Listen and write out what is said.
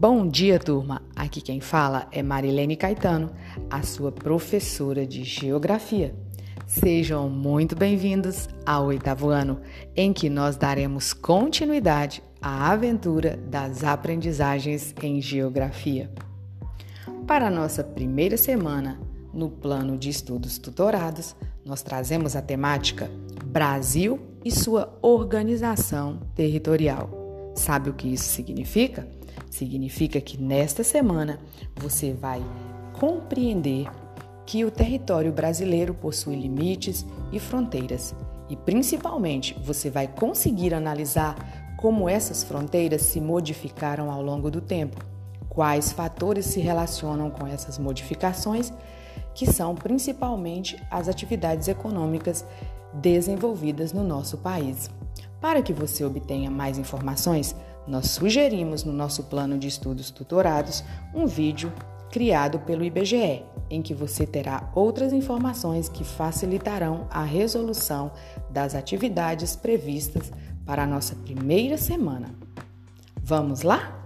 Bom dia, turma! Aqui quem fala é Marilene Caetano, a sua professora de Geografia. Sejam muito bem-vindos ao oitavo ano, em que nós daremos continuidade à aventura das aprendizagens em Geografia. Para nossa primeira semana, no plano de estudos tutorados, nós trazemos a temática Brasil e sua organização territorial. Sabe o que isso significa? Significa que nesta semana você vai compreender que o território brasileiro possui limites e fronteiras e principalmente você vai conseguir analisar como essas fronteiras se modificaram ao longo do tempo, quais fatores se relacionam com essas modificações, que são principalmente as atividades econômicas desenvolvidas no nosso país. Para que você obtenha mais informações, nós sugerimos no nosso plano de estudos tutorados um vídeo criado pelo IBGE, em que você terá outras informações que facilitarão a resolução das atividades previstas para a nossa primeira semana. Vamos lá?